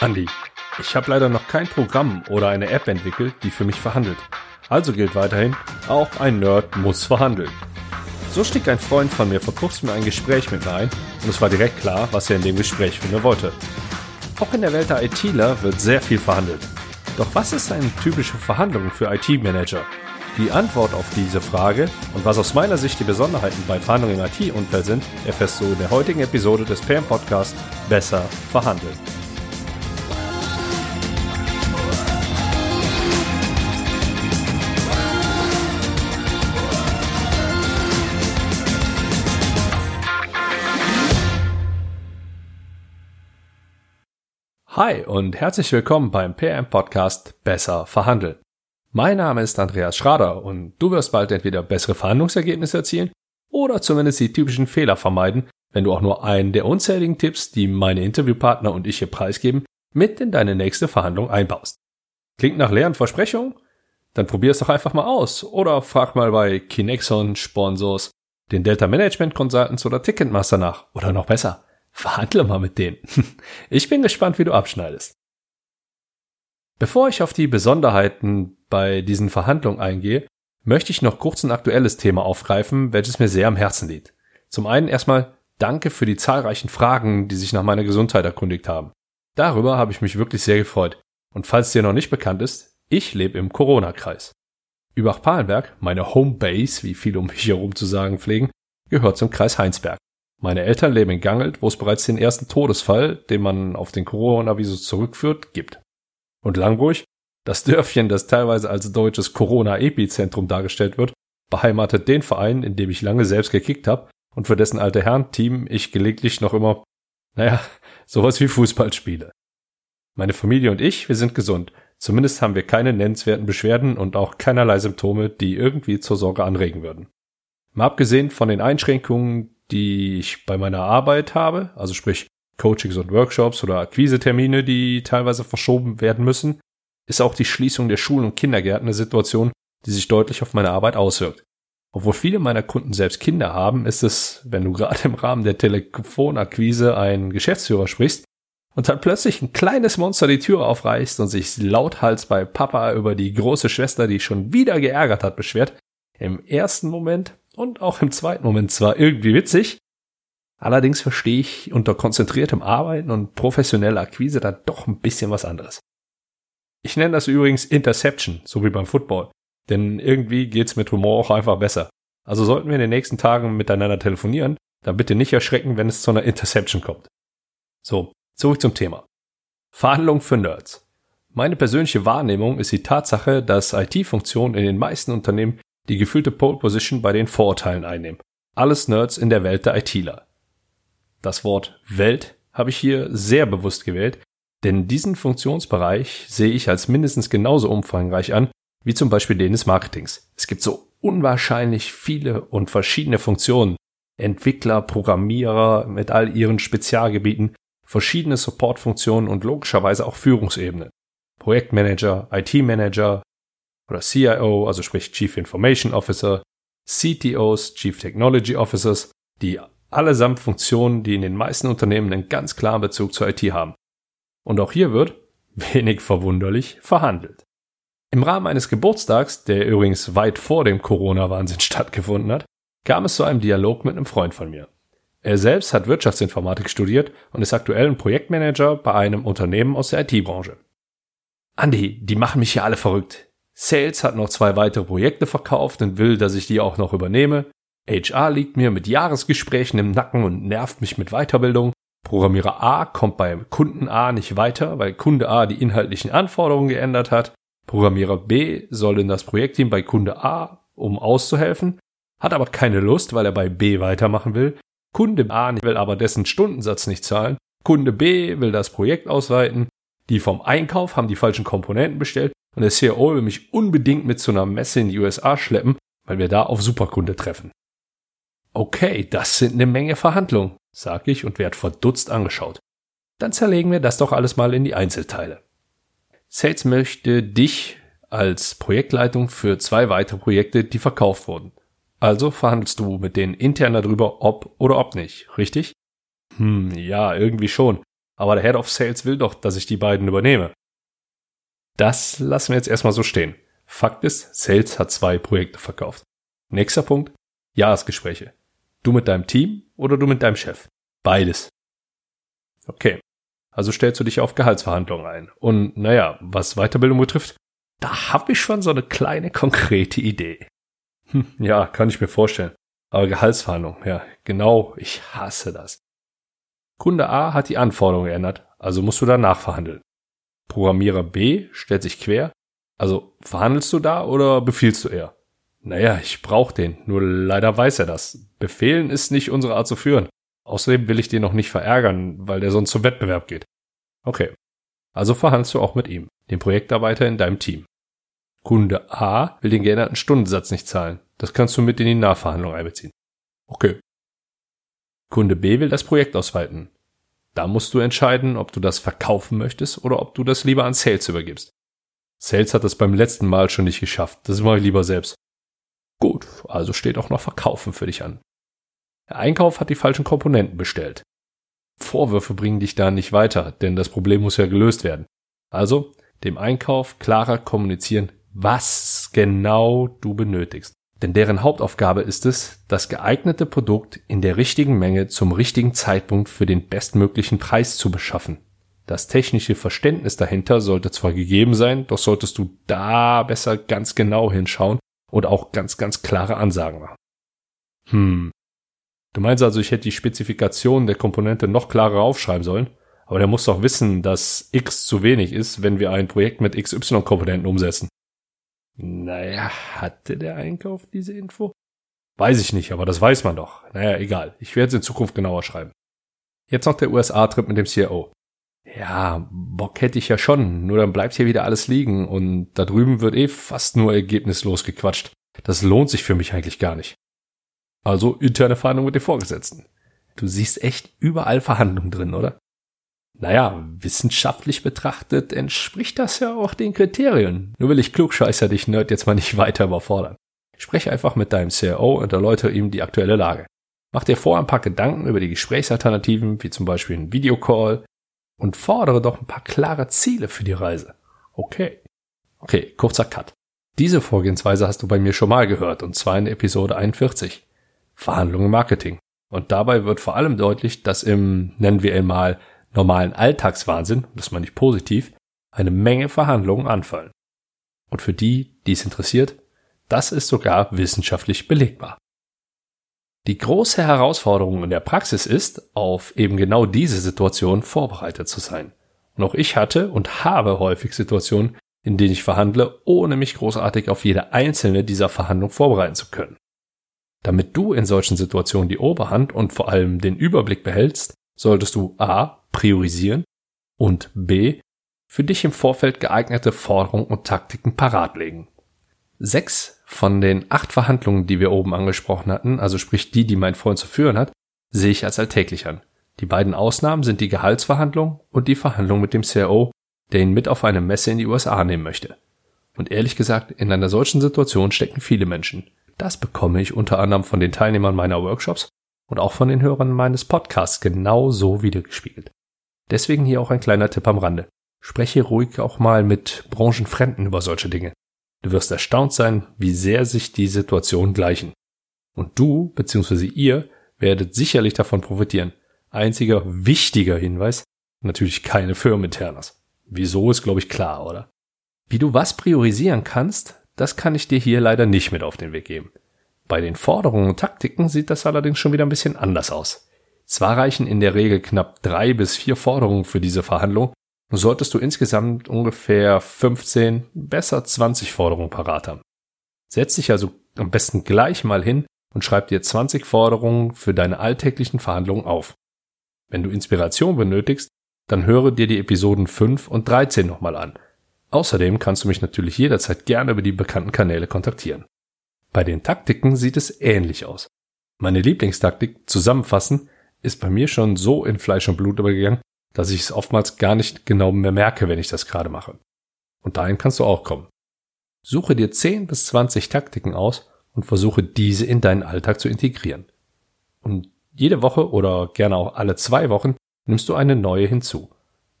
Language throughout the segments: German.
Andi, ich habe leider noch kein Programm oder eine App entwickelt, die für mich verhandelt. Also gilt weiterhin, auch ein Nerd muss verhandeln. So stieg ein Freund von mir vor kurzem ein Gespräch mit mir ein und es war direkt klar, was er in dem Gespräch von mir wollte. Auch in der Welt der ITler wird sehr viel verhandelt. Doch was ist eine typische Verhandlung für IT-Manager? Die Antwort auf diese Frage und was aus meiner Sicht die Besonderheiten bei Verhandlungen im IT-Umfeld sind, erfährst du in der heutigen Episode des PM Podcast Besser verhandeln. Hi und herzlich willkommen beim PM Podcast Besser verhandeln. Mein Name ist Andreas Schrader und du wirst bald entweder bessere Verhandlungsergebnisse erzielen oder zumindest die typischen Fehler vermeiden, wenn du auch nur einen der unzähligen Tipps, die meine Interviewpartner und ich hier preisgeben, mit in deine nächste Verhandlung einbaust. Klingt nach leeren Versprechungen? Dann probier es doch einfach mal aus oder frag mal bei Kinexon, Sponsors, den Delta Management Consultants oder Ticketmaster nach oder noch besser Verhandle mal mit denen. Ich bin gespannt, wie du abschneidest. Bevor ich auf die Besonderheiten bei diesen Verhandlungen eingehe, möchte ich noch kurz ein aktuelles Thema aufgreifen, welches mir sehr am Herzen liegt. Zum einen erstmal danke für die zahlreichen Fragen, die sich nach meiner Gesundheit erkundigt haben. Darüber habe ich mich wirklich sehr gefreut. Und falls dir noch nicht bekannt ist, ich lebe im Corona-Kreis. Übach-Palenberg, meine Homebase, wie viele um mich herum zu sagen pflegen, gehört zum Kreis Heinsberg. Meine Eltern leben in Gangelt, wo es bereits den ersten Todesfall, den man auf den Coronavirus zurückführt, gibt. Und Langburg, das Dörfchen, das teilweise als deutsches Corona-Epizentrum dargestellt wird, beheimatet den Verein, in dem ich lange selbst gekickt habe und für dessen alte Herren-Team ich gelegentlich noch immer, naja, sowas wie Fußball spiele. Meine Familie und ich, wir sind gesund. Zumindest haben wir keine nennenswerten Beschwerden und auch keinerlei Symptome, die irgendwie zur Sorge anregen würden. Mal abgesehen von den Einschränkungen, die ich bei meiner Arbeit habe, also sprich Coachings und Workshops oder Akquisetermine, die teilweise verschoben werden müssen, ist auch die Schließung der Schulen und Kindergärten eine Situation, die sich deutlich auf meine Arbeit auswirkt. Obwohl viele meiner Kunden selbst Kinder haben, ist es, wenn du gerade im Rahmen der Telefonakquise einen Geschäftsführer sprichst und dann plötzlich ein kleines Monster die Tür aufreißt und sich lauthals bei Papa über die große Schwester, die schon wieder geärgert hat, beschwert, im ersten Moment und auch im zweiten Moment zwar irgendwie witzig, allerdings verstehe ich unter konzentriertem Arbeiten und professioneller Akquise da doch ein bisschen was anderes. Ich nenne das übrigens Interception, so wie beim Football, denn irgendwie geht's mit Humor auch einfach besser. Also sollten wir in den nächsten Tagen miteinander telefonieren, dann bitte nicht erschrecken, wenn es zu einer Interception kommt. So, zurück zum Thema. Verhandlung für Nerds. Meine persönliche Wahrnehmung ist die Tatsache, dass IT-Funktionen in den meisten Unternehmen die gefühlte Pole Position bei den Vorurteilen einnehmen. Alles Nerds in der Welt der ITler. Das Wort Welt habe ich hier sehr bewusst gewählt, denn diesen Funktionsbereich sehe ich als mindestens genauso umfangreich an, wie zum Beispiel den des Marketings. Es gibt so unwahrscheinlich viele und verschiedene Funktionen. Entwickler, Programmierer mit all ihren Spezialgebieten, verschiedene Supportfunktionen und logischerweise auch Führungsebenen. Projektmanager, IT-Manager, oder CIO, also sprich Chief Information Officer, CTOs, Chief Technology Officers, die allesamt Funktionen, die in den meisten Unternehmen einen ganz klaren Bezug zur IT haben. Und auch hier wird, wenig verwunderlich, verhandelt. Im Rahmen eines Geburtstags, der übrigens weit vor dem Corona-Wahnsinn stattgefunden hat, kam es zu einem Dialog mit einem Freund von mir. Er selbst hat Wirtschaftsinformatik studiert und ist aktuell ein Projektmanager bei einem Unternehmen aus der IT-Branche. Andi, die machen mich hier alle verrückt. Sales hat noch zwei weitere Projekte verkauft und will, dass ich die auch noch übernehme. HR liegt mir mit Jahresgesprächen im Nacken und nervt mich mit Weiterbildung. Programmierer A kommt beim Kunden A nicht weiter, weil Kunde A die inhaltlichen Anforderungen geändert hat. Programmierer B soll in das Projektteam bei Kunde A, um auszuhelfen, hat aber keine Lust, weil er bei B weitermachen will. Kunde A will aber dessen Stundensatz nicht zahlen. Kunde B will das Projekt ausweiten. Die vom Einkauf haben die falschen Komponenten bestellt und der CRO will mich unbedingt mit zu einer Messe in die USA schleppen, weil wir da auf Superkunde treffen. Okay, das sind eine Menge Verhandlungen, sag ich und werd verdutzt angeschaut. Dann zerlegen wir das doch alles mal in die Einzelteile. Sales möchte dich als Projektleitung für zwei weitere Projekte, die verkauft wurden. Also verhandelst du mit denen intern darüber, ob oder ob nicht, richtig? Hm, ja, irgendwie schon. aber der Head of Sales will doch, dass ich die beiden übernehme. Das lassen wir jetzt erstmal so stehen. Fakt ist, Sales hat zwei Projekte verkauft. Nächster Punkt, Jahresgespräche. Du mit deinem Team oder du mit deinem Chef? Beides. Okay. Also stellst du dich auf Gehaltsverhandlungen ein. Und naja, was Weiterbildung betrifft, da habe ich schon so eine kleine konkrete Idee. Hm, ja, kann ich mir vorstellen. Aber Gehaltsverhandlungen, ja, genau, ich hasse das. Kunde A hat die Anforderungen geändert, also musst du da nachverhandeln. Programmierer B stellt sich quer, also verhandelst du da oder befiehlst du eher? Naja, ich brauch den, nur leider weiß er das. Befehlen ist nicht unsere Art zu führen. Außerdem will ich den noch nicht verärgern, weil der sonst zum Wettbewerb geht. Okay. Also verhandelst du auch mit ihm, dem Projektarbeiter in deinem Team. Kunde A will den geänderten Stundensatz nicht zahlen. Das kannst du mit in die Nachverhandlung einbeziehen. Okay. Kunde B will das Projekt ausweiten. Da musst du entscheiden, ob du das verkaufen möchtest oder ob du das lieber an Sales übergibst. Sales hat das beim letzten Mal schon nicht geschafft. Das mache ich lieber selbst. Gut, also steht auch noch Verkaufen für dich an. Der Einkauf hat die falschen Komponenten bestellt. Vorwürfe bringen dich da nicht weiter, denn das Problem muss ja gelöst werden. Also dem Einkauf klarer kommunizieren, was genau du benötigst. Denn deren Hauptaufgabe ist es, das geeignete Produkt in der richtigen Menge zum richtigen Zeitpunkt für den bestmöglichen Preis zu beschaffen. Das technische Verständnis dahinter sollte zwar gegeben sein, doch solltest du da besser ganz genau hinschauen und auch ganz, ganz klare Ansagen machen. Hm. Du meinst also, ich hätte die Spezifikation der Komponente noch klarer aufschreiben sollen? Aber der muss doch wissen, dass X zu wenig ist, wenn wir ein Projekt mit XY-Komponenten umsetzen. Naja, hatte der Einkauf diese Info? Weiß ich nicht, aber das weiß man doch. Naja, egal. Ich werde es in Zukunft genauer schreiben. Jetzt noch der USA-Trip mit dem CIO. Ja, Bock hätte ich ja schon, nur dann bleibt hier wieder alles liegen und da drüben wird eh fast nur ergebnislos gequatscht. Das lohnt sich für mich eigentlich gar nicht. Also interne Verhandlungen mit den Vorgesetzten. Du siehst echt überall Verhandlungen drin, oder? Naja, wissenschaftlich betrachtet entspricht das ja auch den Kriterien. Nur will ich klugscheißer dich Nerd jetzt mal nicht weiter überfordern. Spreche einfach mit deinem CRO und erläutere ihm die aktuelle Lage. Mach dir vor ein paar Gedanken über die Gesprächsalternativen, wie zum Beispiel ein Videocall, und fordere doch ein paar klare Ziele für die Reise. Okay. Okay, kurzer Cut. Diese Vorgehensweise hast du bei mir schon mal gehört, und zwar in Episode 41. Verhandlungen Marketing. Und dabei wird vor allem deutlich, dass im, nennen wir ihn mal, normalen Alltagswahnsinn, das meine ich positiv, eine Menge Verhandlungen anfallen. Und für die, die es interessiert, das ist sogar wissenschaftlich belegbar. Die große Herausforderung in der Praxis ist, auf eben genau diese Situation vorbereitet zu sein. Und auch ich hatte und habe häufig Situationen, in denen ich verhandle, ohne mich großartig auf jede einzelne dieser Verhandlungen vorbereiten zu können. Damit du in solchen Situationen die Oberhand und vor allem den Überblick behältst, solltest du a. priorisieren und b. für dich im Vorfeld geeignete Forderungen und Taktiken parat legen. Sechs von den acht Verhandlungen, die wir oben angesprochen hatten, also sprich die, die mein Freund zu führen hat, sehe ich als alltäglich an. Die beiden Ausnahmen sind die Gehaltsverhandlung und die Verhandlung mit dem CRO, der ihn mit auf eine Messe in die USA nehmen möchte. Und ehrlich gesagt, in einer solchen Situation stecken viele Menschen. Das bekomme ich unter anderem von den Teilnehmern meiner Workshops und auch von den Hörern meines Podcasts genau so wiedergespiegelt. Deswegen hier auch ein kleiner Tipp am Rande. Spreche ruhig auch mal mit Branchenfremden über solche Dinge. Du wirst erstaunt sein, wie sehr sich die Situationen gleichen. Und du bzw. ihr werdet sicherlich davon profitieren. Einziger wichtiger Hinweis, natürlich keine Firmeninternas. Wieso ist, glaube ich, klar, oder? Wie du was priorisieren kannst, das kann ich dir hier leider nicht mit auf den Weg geben. Bei den Forderungen und Taktiken sieht das allerdings schon wieder ein bisschen anders aus. Zwar reichen in der Regel knapp drei bis vier Forderungen für diese Verhandlung, solltest du insgesamt ungefähr 15, besser 20 Forderungen parat haben. Setz dich also am besten gleich mal hin und schreib dir 20 Forderungen für deine alltäglichen Verhandlungen auf. Wenn du Inspiration benötigst, dann höre dir die Episoden 5 und 13 nochmal an. Außerdem kannst du mich natürlich jederzeit gerne über die bekannten Kanäle kontaktieren. Bei den Taktiken sieht es ähnlich aus. Meine Lieblingstaktik, zusammenfassen, ist bei mir schon so in Fleisch und Blut übergegangen, dass ich es oftmals gar nicht genau mehr merke, wenn ich das gerade mache. Und dahin kannst du auch kommen. Suche dir 10 bis 20 Taktiken aus und versuche diese in deinen Alltag zu integrieren. Und jede Woche oder gerne auch alle zwei Wochen nimmst du eine neue hinzu.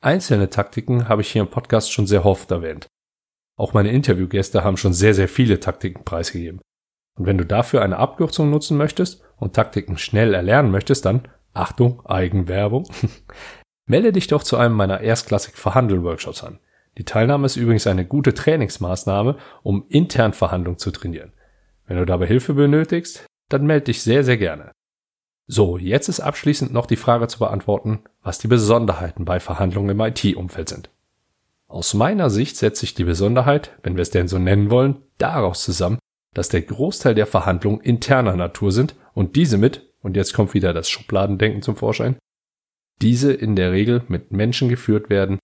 Einzelne Taktiken habe ich hier im Podcast schon sehr oft erwähnt. Auch meine Interviewgäste haben schon sehr, sehr viele Taktiken preisgegeben. Und wenn du dafür eine Abkürzung nutzen möchtest und Taktiken schnell erlernen möchtest, dann Achtung, Eigenwerbung. Melde dich doch zu einem meiner erstklassig Verhandeln-Workshops an. Die Teilnahme ist übrigens eine gute Trainingsmaßnahme, um intern Verhandlungen zu trainieren. Wenn du dabei Hilfe benötigst, dann melde dich sehr, sehr gerne. So, jetzt ist abschließend noch die Frage zu beantworten, was die Besonderheiten bei Verhandlungen im IT-Umfeld sind. Aus meiner Sicht setzt sich die Besonderheit, wenn wir es denn so nennen wollen, daraus zusammen, dass der Großteil der Verhandlungen interner Natur sind und diese mit, und jetzt kommt wieder das Schubladendenken zum Vorschein, diese in der Regel mit Menschen geführt werden,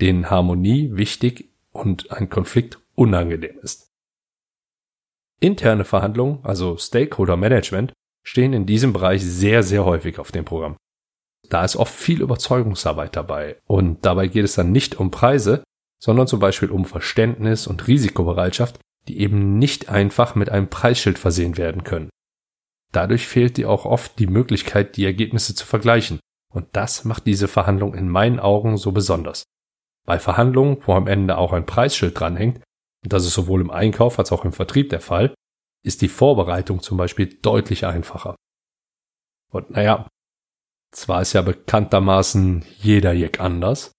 denen Harmonie wichtig und ein Konflikt unangenehm ist. Interne Verhandlungen, also Stakeholder Management, stehen in diesem Bereich sehr, sehr häufig auf dem Programm. Da ist oft viel Überzeugungsarbeit dabei und dabei geht es dann nicht um Preise, sondern zum Beispiel um Verständnis und Risikobereitschaft, die eben nicht einfach mit einem Preisschild versehen werden können. Dadurch fehlt dir auch oft die Möglichkeit, die Ergebnisse zu vergleichen. Und das macht diese Verhandlung in meinen Augen so besonders. Bei Verhandlungen, wo am Ende auch ein Preisschild dranhängt, und das ist sowohl im Einkauf als auch im Vertrieb der Fall, ist die Vorbereitung zum Beispiel deutlich einfacher. Und naja, zwar ist ja bekanntermaßen jeder Jeck anders,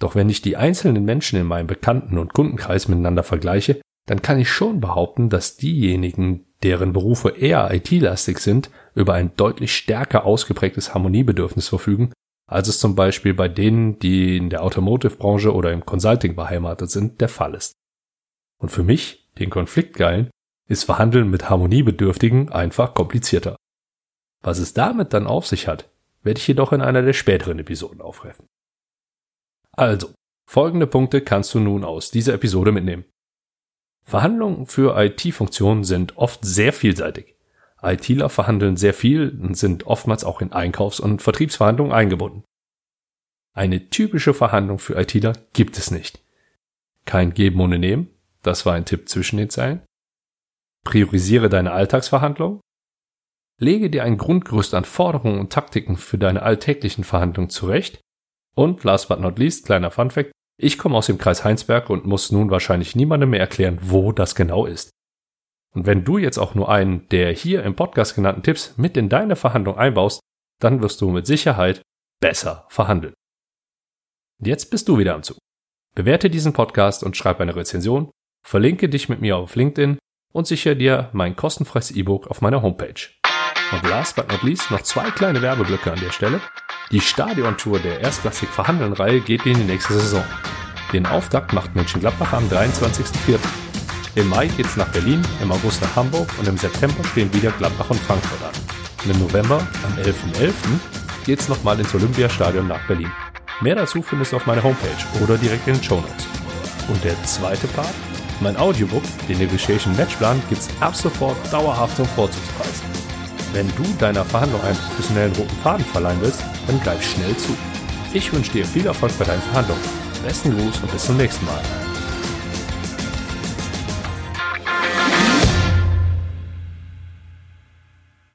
doch wenn ich die einzelnen Menschen in meinem Bekannten- und Kundenkreis miteinander vergleiche, dann kann ich schon behaupten, dass diejenigen, deren Berufe eher IT-lastig sind, über ein deutlich stärker ausgeprägtes Harmoniebedürfnis verfügen, als es zum Beispiel bei denen, die in der Automotive-Branche oder im Consulting beheimatet sind, der Fall ist. Und für mich, den Konfliktgeilen, ist Verhandeln mit Harmoniebedürftigen einfach komplizierter. Was es damit dann auf sich hat, werde ich jedoch in einer der späteren Episoden aufgreifen. Also, folgende Punkte kannst du nun aus dieser Episode mitnehmen. Verhandlungen für IT-Funktionen sind oft sehr vielseitig. ITler verhandeln sehr viel und sind oftmals auch in Einkaufs- und Vertriebsverhandlungen eingebunden. Eine typische Verhandlung für ITler gibt es nicht. Kein Geben ohne Nehmen, das war ein Tipp zwischen den Zeilen. Priorisiere deine Alltagsverhandlung. Lege dir ein Grundgerüst an Forderungen und Taktiken für deine alltäglichen Verhandlungen zurecht. Und last but not least, kleiner Funfact, ich komme aus dem Kreis Heinsberg und muss nun wahrscheinlich niemandem mehr erklären, wo das genau ist. Und wenn du jetzt auch nur einen der hier im Podcast genannten Tipps mit in deine Verhandlung einbaust, dann wirst du mit Sicherheit besser verhandeln. Jetzt bist du wieder am Zug. Bewerte diesen Podcast und schreib eine Rezension, verlinke dich mit mir auf LinkedIn und sichere dir mein kostenfreies E-Book auf meiner Homepage. Und last but not least noch zwei kleine Werbeblöcke an der Stelle. Die Stadiontour der Erstklassik Verhandeln-Reihe geht in die nächste Saison. Den Auftakt macht Mönchengladbach am 23.04. Im Mai geht's nach Berlin, im August nach Hamburg und im September stehen wieder Gladbach und Frankfurt an. Und im November, am 11.11., .11., geht's nochmal ins Olympiastadion nach Berlin. Mehr dazu findest du auf meiner Homepage oder direkt in den Show Notes. Und der zweite Part, mein Audiobook, den Negotiation Matchplan, gibt's ab sofort dauerhaft zum Vorzugspreis. Wenn du deiner Verhandlung einen professionellen roten Faden verleihen willst, dann greif schnell zu. Ich wünsche dir viel Erfolg bei deinen Verhandlungen. Besten Gruß und bis zum nächsten Mal.